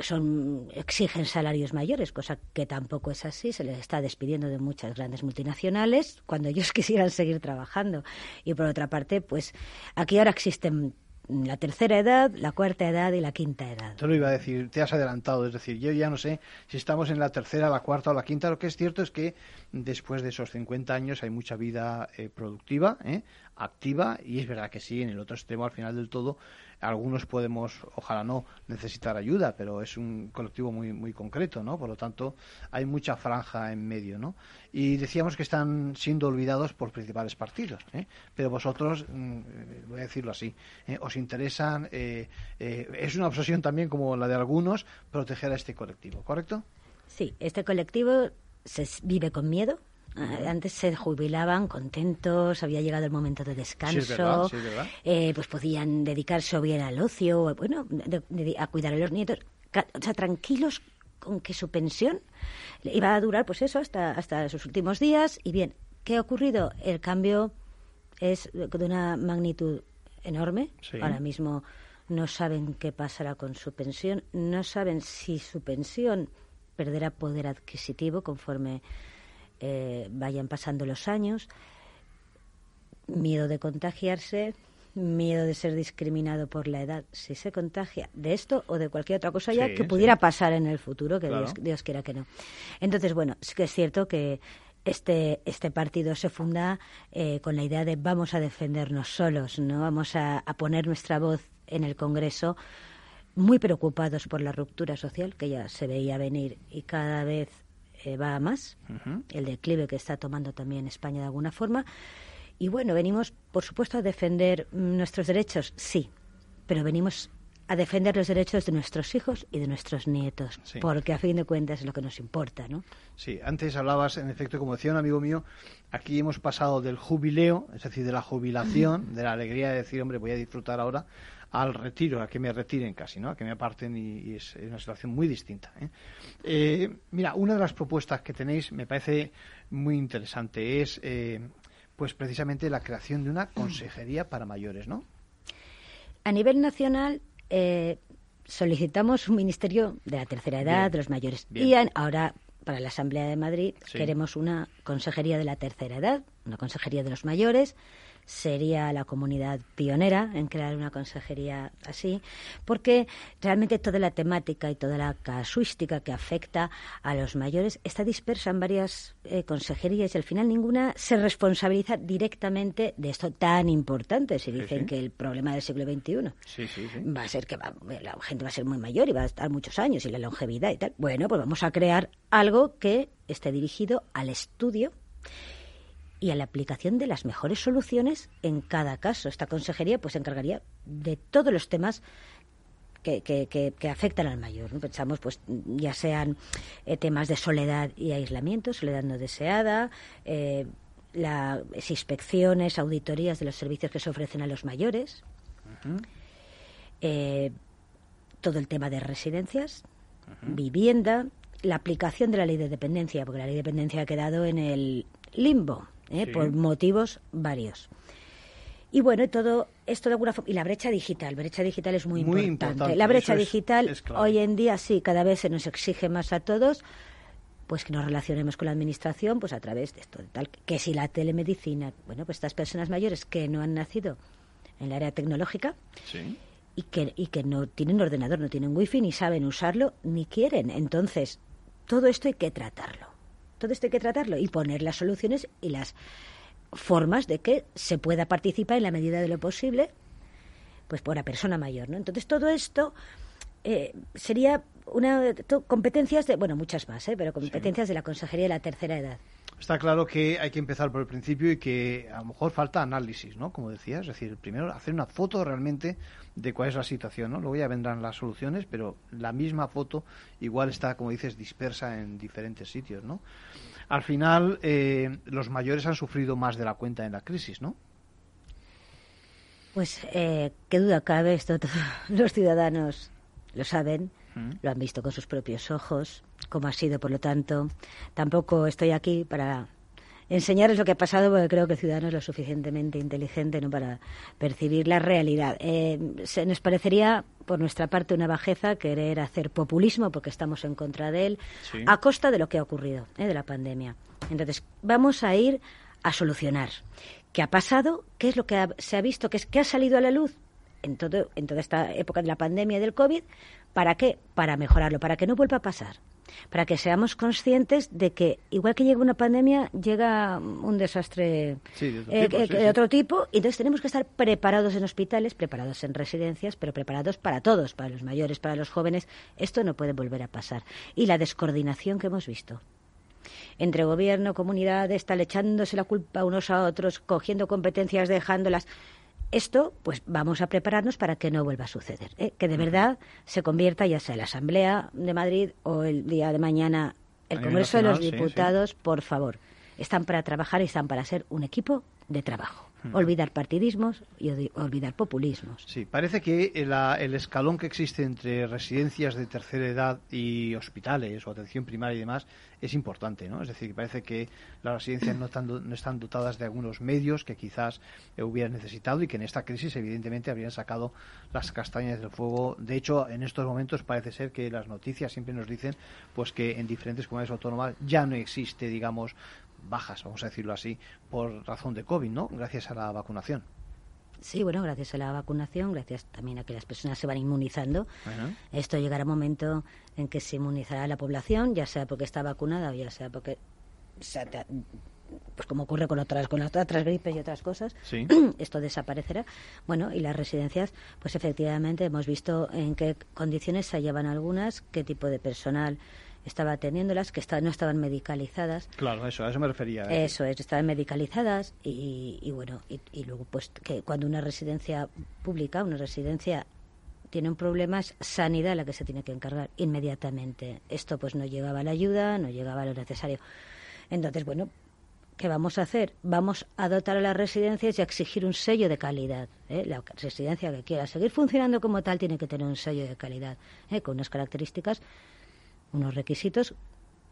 son exigen salarios mayores, cosa que tampoco es así. Se les está despidiendo de muchas grandes multinacionales cuando ellos quisieran seguir trabajando. Y por otra parte, pues aquí ahora existen la tercera edad, la cuarta edad y la quinta edad. Te lo iba a decir, te has adelantado, es decir, yo ya no sé si estamos en la tercera, la cuarta o la quinta, lo que es cierto es que después de esos 50 años hay mucha vida eh, productiva, ¿eh? Activa, y es verdad que sí, en el otro extremo, al final del todo, algunos podemos, ojalá no, necesitar ayuda, pero es un colectivo muy, muy concreto, ¿no? Por lo tanto, hay mucha franja en medio, ¿no? Y decíamos que están siendo olvidados por principales partidos, ¿eh? Pero vosotros, mm, voy a decirlo así, ¿eh? os interesan, eh, es una obsesión también como la de algunos, proteger a este colectivo, ¿correcto? Sí, este colectivo se vive con miedo, eh, antes se jubilaban contentos, había llegado el momento de descanso, eh, pues podían dedicarse o bien al ocio, bueno, a cuidar a los nietos, o sea, tranquilos con que su pensión iba a durar, pues eso, hasta, hasta sus últimos días. Y bien, ¿qué ha ocurrido? El cambio es de una magnitud enorme. Ahora mismo no saben qué pasará con su pensión, no saben si su pensión perderá poder adquisitivo conforme eh, vayan pasando los años, miedo de contagiarse, miedo de ser discriminado por la edad, si se contagia de esto o de cualquier otra cosa ya que pudiera pasar en el futuro, que Dios, quiera que no. Entonces, bueno, sí que es cierto que este, este partido se funda eh, con la idea de vamos a defendernos solos, no vamos a, a poner nuestra voz en el Congreso muy preocupados por la ruptura social que ya se veía venir y cada vez eh, va a más, el declive que está tomando también España de alguna forma. Y bueno, venimos, por supuesto, a defender nuestros derechos, sí, pero venimos a defender los derechos de nuestros hijos y de nuestros nietos, porque a fin de cuentas es lo que nos importa, ¿no? Sí, antes hablabas, en efecto, como decía un amigo mío, aquí hemos pasado del jubileo, es decir, de la jubilación, de la alegría de decir, hombre, voy a disfrutar ahora, al retiro, a que me retiren casi, ¿no? a que me aparten y, es una situación muy distinta. ¿eh? Eh, mira, una de las propuestas que tenéis me parece muy interesante, es eh, pues precisamente la creación de una consejería para mayores, ¿no? A nivel nacional solicitamos un ministerio de la tercera edad, de los mayores. Y ahora para la Asamblea de Madrid queremos una consejería de la tercera edad, una consejería de los mayores sería la comunidad pionera en crear una consejería así, porque realmente toda la temática y toda la casuística que afecta a los mayores está dispersa en varias eh, consejerías y al final ninguna se responsabiliza directamente de esto tan importante. Si dicen que el problema del siglo XXI va a ser que la gente va a ser muy mayor y va a estar muchos años y la longevidad y tal. Bueno, pues vamos a crear algo que esté dirigido al estudio y a la aplicación de las mejores soluciones en cada caso. Esta consejería pues se encargaría de todos los temas que, que, afectan al mayor. Pensamos, pues, ya sean eh, temas de soledad y aislamiento, soledad no deseada, eh, las inspecciones, auditorías de los servicios que se ofrecen a los mayores, Eh, todo el tema de residencias, vivienda, la aplicación de la ley de dependencia, porque la ley de dependencia ha quedado en el limbo, ¿eh? por motivos varios. Y bueno, todo esto de alguna forma. Y la brecha digital. Brecha digital es muy, importante. La brecha digital, hoy en día, sí, cada vez se nos exige más a todos pues que nos relacionemos con la administración pues a través de esto tal que si la telemedicina bueno pues estas personas mayores que no han nacido en el área tecnológica y que y que no tienen ordenador no tienen wifi ni saben usarlo ni quieren entonces todo esto hay que tratarlo todo esto hay que tratarlo y poner las soluciones y las formas de que se pueda participar en la medida de lo posible pues por la persona mayor no entonces todo esto eh, sería una competencias de bueno muchas más ¿eh? pero competencias de la consejería de la tercera edad Está claro que hay que empezar por el principio y que a lo mejor falta análisis, ¿no? Como decías, es decir, primero hacer una foto realmente de cuál es la situación, ¿no? Luego ya vendrán las soluciones, pero la misma foto igual está, como dices, dispersa en diferentes sitios, ¿no? Al final, eh, los mayores han sufrido más de la cuenta en la crisis, ¿no? Pues, eh, qué duda cabe, esto los ciudadanos lo saben, lo han visto con sus propios ojos, cómo ha sido, por lo tanto, tampoco estoy aquí para enseñarles lo que ha pasado porque creo que el ciudadano es lo suficientemente inteligente ¿no? para percibir la realidad. Eh, se nos parecería, por nuestra parte, una bajeza querer hacer populismo porque estamos en contra de él a costa de lo que ha ocurrido, ¿eh? de la pandemia. Entonces, vamos a ir a solucionar. ¿Qué ha pasado? ¿Qué es lo que se ha visto? ¿Qué, es, ¿Qué ha salido a la luz? En, todo, en toda esta época de la pandemia y del COVID, ¿Para qué? Para mejorarlo, para que no vuelva a pasar. Para que seamos conscientes de que, igual que llega una pandemia, llega un desastre de, otro, tipo, y entonces tenemos que estar preparados en hospitales, preparados en residencias, pero preparados para todos, para los mayores, para los jóvenes. Esto no puede volver a pasar. Y la descoordinación que hemos visto entre gobierno, comunidades, tal echándose la culpa unos a otros, cogiendo competencias, dejándolas esto, pues vamos a prepararnos para que no vuelva a suceder, ¿eh? que de verdad se convierta ya sea la Asamblea de Madrid o el día de mañana el Congreso de los Diputados, por favor, están para trabajar y están para ser un equipo de trabajo. Hmm. Olvidar partidismos y olvidar populismos. Sí, parece que el, escalón que existe entre residencias de tercera edad y hospitales o atención primaria y demás es importante, ¿no? Es decir, parece que las residencias no están, no están dotadas de algunos medios que quizás hubieran necesitado y que en esta crisis evidentemente habrían sacado las castañas del fuego. De hecho, en estos momentos parece ser que las noticias siempre nos dicen pues que en diferentes comunidades autónomas ya no existe, digamos, bajas, vamos a decirlo así, por razón de COVID, ¿no? Gracias a la vacunación. Sí, bueno, gracias a la vacunación, gracias también a que las personas se van inmunizando, esto llegará un momento en que se inmunizará la población, ya sea porque está vacunada o ya sea porque, pues como ocurre con otras, con otras gripes y otras cosas, esto desaparecerá. Bueno, y las residencias, pues efectivamente hemos visto en qué condiciones se llevan algunas, qué tipo de personal estaba atendiéndolas, que no estaban medicalizadas. Claro, eso, a eso me refería. ¿eh? Eso es, estaban medicalizadas y, bueno, y, luego pues que cuando una residencia pública, una residencia tiene un problema es sanidad la que se tiene que encargar inmediatamente. Esto pues no llegaba a la ayuda, no llegaba a lo necesario. Entonces, bueno, ¿qué vamos a hacer? Vamos a dotar a las residencias y a exigir un sello de calidad. ¿eh? La residencia que quiera seguir funcionando como tal tiene que tener un sello de calidad, ¿eh? con unas características unos requisitos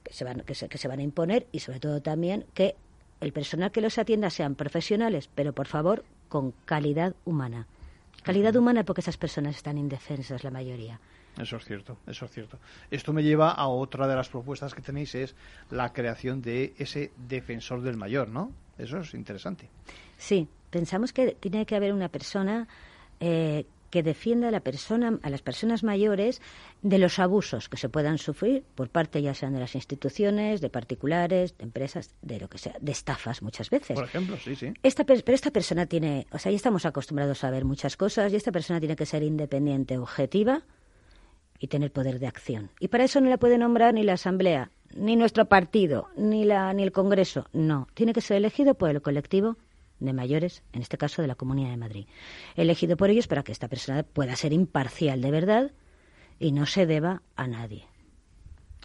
que se, van, que, se, que se van a imponer y sobre todo también que el personal que los atienda sean profesionales, pero por favor con calidad humana. Calidad humana porque esas personas están indefensas, la mayoría. Eso es cierto, eso es cierto. Esto me lleva a otra de las propuestas que tenéis, es la creación de ese defensor del mayor, ¿no? Eso es interesante. Sí, pensamos que tiene que haber una persona eh, que defienda a, la persona, a las personas mayores de los abusos que se puedan sufrir por parte ya sean de las instituciones, de particulares, de empresas, de lo que sea, de estafas muchas veces. Por ejemplo, sí, sí. Esta, pero esta persona tiene, o sea, ya estamos acostumbrados a ver muchas cosas y esta persona tiene que ser independiente, objetiva y tener poder de acción. Y para eso no la puede nombrar ni la Asamblea, ni nuestro partido, ni, la, ni el Congreso. No, tiene que ser elegido por el colectivo de mayores, en este caso de la Comunidad de Madrid, elegido por ellos para que esta persona pueda ser imparcial de verdad y no se deba a nadie.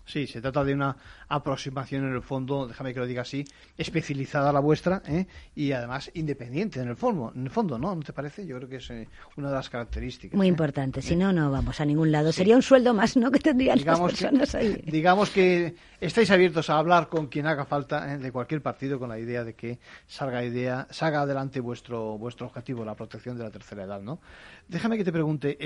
Sí, se trata de una aproximación en el fondo, déjame que lo diga así, especializada a la vuestra ¿eh? y además independiente en el fondo, en el fondo, ¿no? ¿No te parece? Yo creo que es eh, una de las características. Muy ¿eh? importante, si no, no vamos a ningún lado. Sería un sueldo más, ¿no? Que tendrían digamos las personas ahí. Digamos que estáis abiertos a hablar con quien haga falta de cualquier partido con la idea de que salga idea, salga adelante vuestro vuestro objetivo, la protección de la tercera edad, ¿no? Déjame que te pregunte.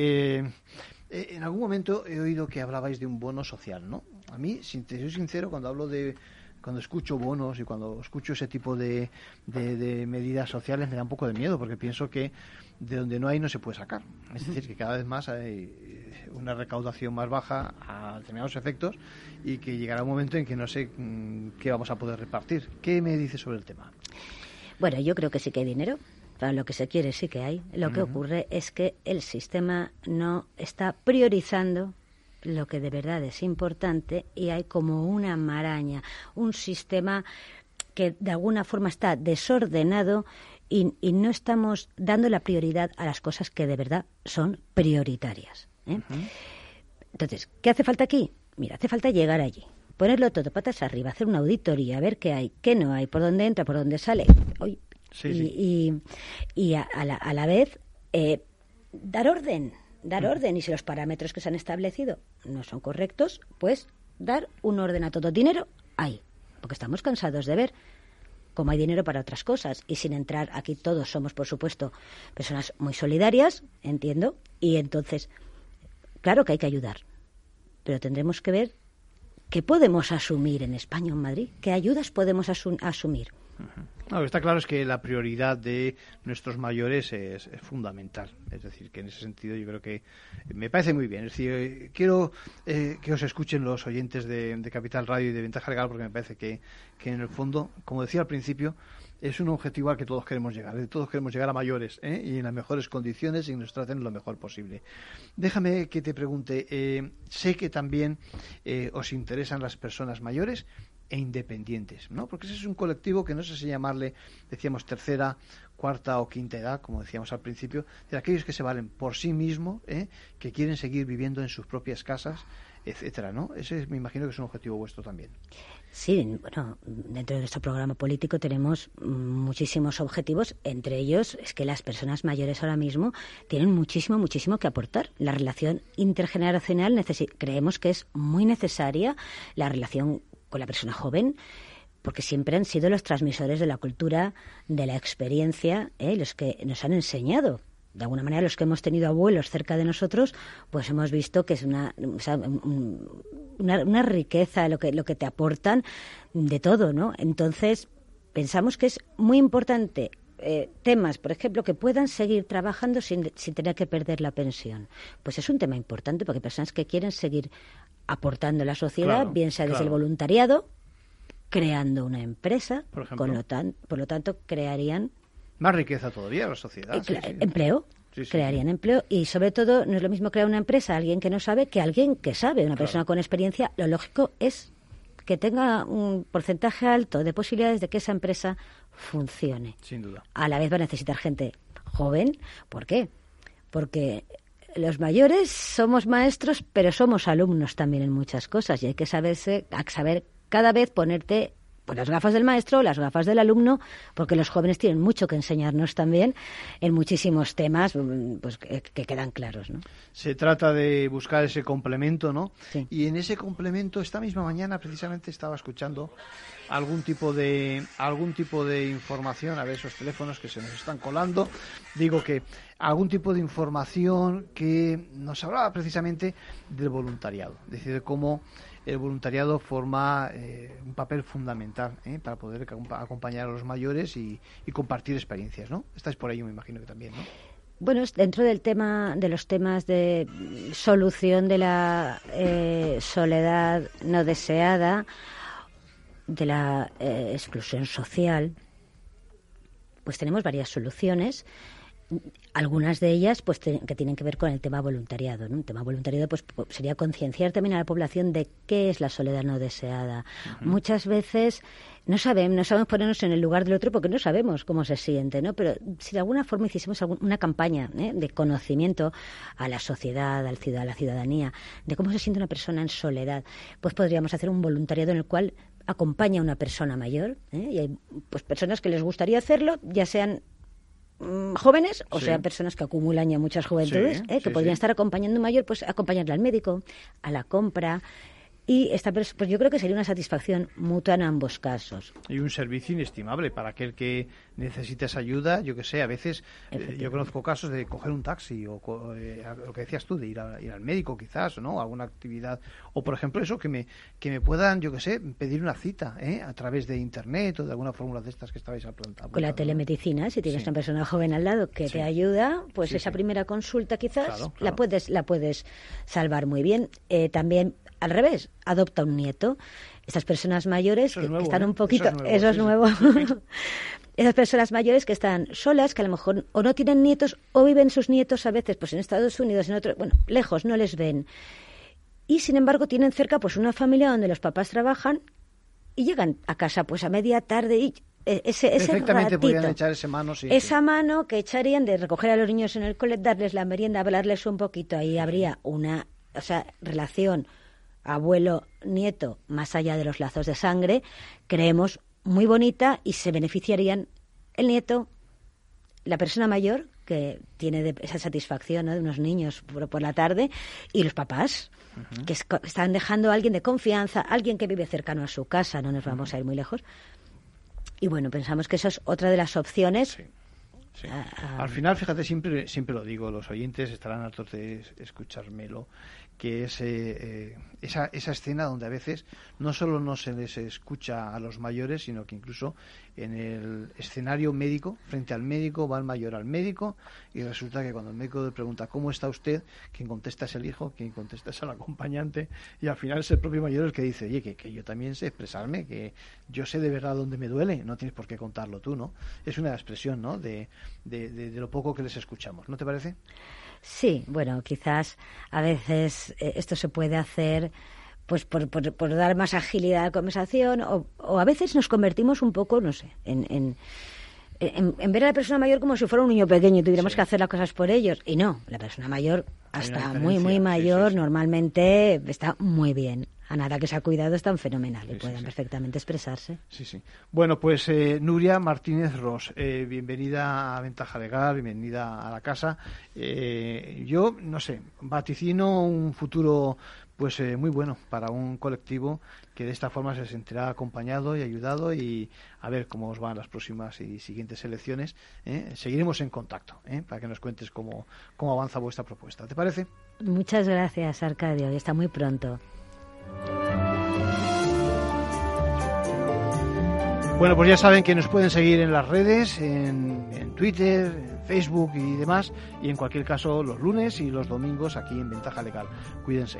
Eh, en algún momento he oído que hablabais de un bono social, ¿no? A mí, si te soy sincero, cuando hablo de cuando escucho bonos y cuando escucho ese tipo de, de, medidas sociales me da un poco de miedo porque pienso que de donde no hay no se puede sacar. Es decir, que cada vez más hay eh, una recaudación más baja a determinados efectos y que llegará un momento en que no sé mm, qué vamos a poder repartir. ¿Qué me dices sobre el tema? Bueno, yo creo que sí que hay dinero para lo que se quiere sí que hay. Lo que ocurre es que el sistema no está priorizando lo que de verdad es importante y hay como una maraña, un sistema que de alguna forma está desordenado y, no estamos dando la prioridad a las cosas que de verdad son prioritarias. ¿eh? Entonces, ¿qué hace falta aquí? Mira, hace falta llegar allí, ponerlo todo patas arriba, hacer una auditoría, ver qué hay, qué no hay, por dónde entra, por dónde sale. Hoy y, y, a, la, a, la, vez eh, dar orden, dar mm. orden. Y si los parámetros que se han establecido no son correctos, pues dar un orden a todo. Dinero hay, porque estamos cansados de ver cómo hay dinero para otras cosas. Y sin entrar aquí todos somos, por supuesto, personas muy solidarias, entiendo. Y entonces, claro que hay que ayudar, pero tendremos que ver qué podemos asumir en España o en Madrid, qué ayudas podemos asumir lo que está claro es que la prioridad de nuestros mayores es, fundamental. Es decir, que en ese sentido yo creo que me parece muy bien. Es decir, eh, quiero eh, que os escuchen los oyentes de, Capital Radio y de Ventaja Legal porque me parece que, que en el fondo, como decía al principio, es un objetivo al que todos queremos llegar. Todos queremos llegar a mayores ¿eh? y en las mejores condiciones y nos traten lo mejor posible. Déjame que te pregunte, sé que también os interesan las personas mayores e independientes, ¿no? Porque ese es un colectivo que no sé si llamarle, decíamos, tercera, cuarta o quinta edad, como decíamos al principio, de aquellos que se valen por sí mismos, ¿eh? que quieren seguir viviendo en sus propias casas, etcétera, ¿no? Ese me imagino que es un objetivo vuestro también. Sí, bueno, dentro de nuestro programa político tenemos muchísimos objetivos, entre ellos es que las personas mayores ahora mismo tienen muchísimo, muchísimo que aportar. La relación intergeneracional creemos que es muy necesaria, la relación con la persona joven, porque siempre han sido los transmisores de la cultura, de la experiencia, ¿eh? los que nos han enseñado. De alguna manera, los que hemos tenido abuelos cerca de nosotros, pues hemos visto que es una, una, riqueza lo que, lo que te aportan de todo, ¿no? Entonces, pensamos que es muy importante eh, temas, por ejemplo, que puedan seguir trabajando sin, sin, tener que perder la pensión. Pues es un tema importante porque personas que quieren seguir aportando a la sociedad, bien sea desde el voluntariado, creando una empresa, por, con lo tan, por lo tanto crearían más riqueza todavía la sociedad. Eh, empleo. crearían empleo y sobre todo no es lo mismo crear una empresa alguien que no sabe que alguien que sabe, una persona con experiencia. Lo lógico es que tenga un porcentaje alto de posibilidades de que esa empresa funcione. Sin duda. A la vez va a necesitar gente joven. ¿Por qué? Porque los mayores somos maestros, pero somos alumnos también en muchas cosas y hay que saberse, saber cada vez ponerte pues las gafas del maestro, las gafas del alumno, porque los jóvenes tienen mucho que enseñarnos también en muchísimos temas mm, pues, que, quedan claros. ¿no? Se trata de buscar ese complemento, ¿no? Y en ese complemento, esta misma mañana precisamente estaba escuchando algún tipo de algún tipo de información, a ver esos teléfonos que se nos están colando, digo que algún tipo de información que nos hablaba precisamente del voluntariado, es decir, de cómo el voluntariado forma eh, un papel fundamental ¿eh? para poder acompañar a los mayores y, compartir experiencias, ¿no? Estáis por ahí, me imagino que también, ¿no? Bueno, dentro del tema de los temas de solución de la eh, soledad no deseada, de la exclusión social, pues tenemos varias soluciones algunas de ellas pues que tienen que ver con el tema voluntariado ¿no? un tema voluntariado pues sería concienciar también a la población de qué es la soledad no deseada muchas veces no sabemos no sabemos ponernos en el lugar del otro porque no sabemos cómo se siente no pero si de alguna forma hiciésemos una campaña ¿eh? de conocimiento a la sociedad al ciudad a la ciudadanía de cómo se siente una persona en soledad pues podríamos hacer un voluntariado en el cual acompaña a una persona mayor ¿eh? y hay pues personas que les gustaría hacerlo ya sean jóvenes, o sea, personas que acumulan ya muchas juventudes, ¿eh? que podrían estar acompañando un mayor, pues acompañarle al médico, a la compra, y esta pues yo creo que sería una satisfacción mutua en ambos casos. Y un servicio inestimable para aquel que necesita esa ayuda, yo que sé, a veces eh, yo conozco casos de coger un taxi o eh, lo que decías tú, de ir, ir al médico quizás, ¿no? Alguna actividad. O por ejemplo eso, que me, que me puedan, yo que sé, pedir una cita ¿eh? a través de internet o de alguna fórmula de estas que estabais hablando. Con la telemedicina, si tienes una persona joven al lado que te ayuda, pues esa primera consulta quizás la puedes la puedes salvar muy bien. también al revés, adopta un nieto. Estas personas mayores que, están un poquito, eso es nuevo. Esas personas mayores que están solas, que a lo mejor o no tienen nietos o viven sus nietos a veces pues en Estados Unidos, en otro, bueno, lejos, no les ven. Y sin embargo tienen cerca pues una familia donde los papás trabajan y llegan a casa pues a media tarde y e, ese, ese echar esa mano, esa mano que echarían de recoger a los niños en el cole, darles la merienda, hablarles un poquito, ahí habría una o sea, relación abuelo, nieto, más allá de los lazos de sangre, creemos muy bonita y se beneficiarían el nieto, la persona mayor, que tiene esa satisfacción de unos niños por, la tarde, y los papás, que están dejando a alguien de confianza, alguien que vive cercano a su casa, no nos vamos a ir muy lejos. Y bueno, pensamos que esa es otra de las opciones. Al final, fíjate, siempre, siempre lo digo, los oyentes estarán hartos de escuchármelo que es eh, esa, esa escena donde a veces no solo no se les escucha a los mayores, sino que incluso en el escenario médico, frente al médico, va el mayor al médico y resulta que cuando el médico le pregunta ¿cómo está usted? quien contesta es el hijo, quien contesta es el acompañante y al final es el propio mayor el que dice, oye, que, que yo también sé expresarme, que yo sé de verdad dónde me duele, no tienes por qué contarlo tú, ¿no? Es una expresión, ¿no? De, de, de lo poco que les escuchamos, ¿no te parece? Sí, bueno, quizás a veces eh, esto se puede hacer pues por, por, dar más agilidad a la conversación o, o, a veces nos convertimos un poco, no sé, en, en, en, ver a la persona mayor como si fuera un niño pequeño y tuviéramos que hacer las cosas por ellos. Y no, la persona mayor, hasta muy, muy mayor, normalmente está muy bien a nada que se ha cuidado están fenomenal y pueden perfectamente expresarse. Sí, sí. Bueno, pues eh, Nuria Martínez Ross, eh, bienvenida a Ventaja Legal, bienvenida a la casa. Eh, yo, no sé, vaticino un futuro pues muy bueno para un colectivo que de esta forma se sentirá acompañado y ayudado y a ver cómo os van las próximas y siguientes elecciones. Seguiremos en contacto para que nos cuentes cómo, cómo avanza vuestra propuesta. ¿Te parece? Muchas gracias, Arcadio, y hasta muy pronto. Bueno, pues ya saben que nos pueden seguir en las redes, en, en, Twitter, en Facebook y demás, y en cualquier caso los lunes y los domingos aquí en Ventaja Legal. Cuídense.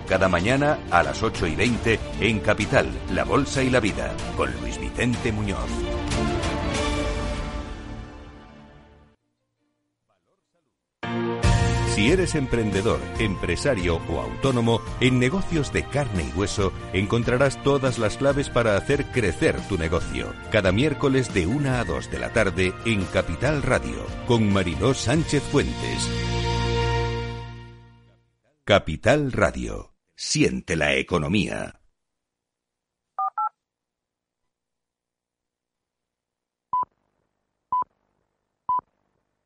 cada mañana a las 8 y 20 en Capital, La Bolsa y la Vida, con Luis Vicente Muñoz. Si eres emprendedor, empresario o autónomo, en negocios de carne y hueso encontrarás todas las claves para hacer crecer tu negocio. Cada miércoles de 1 a 2 de la tarde en Capital Radio, con Mariló Sánchez Fuentes. Capital Radio. Siente la economía.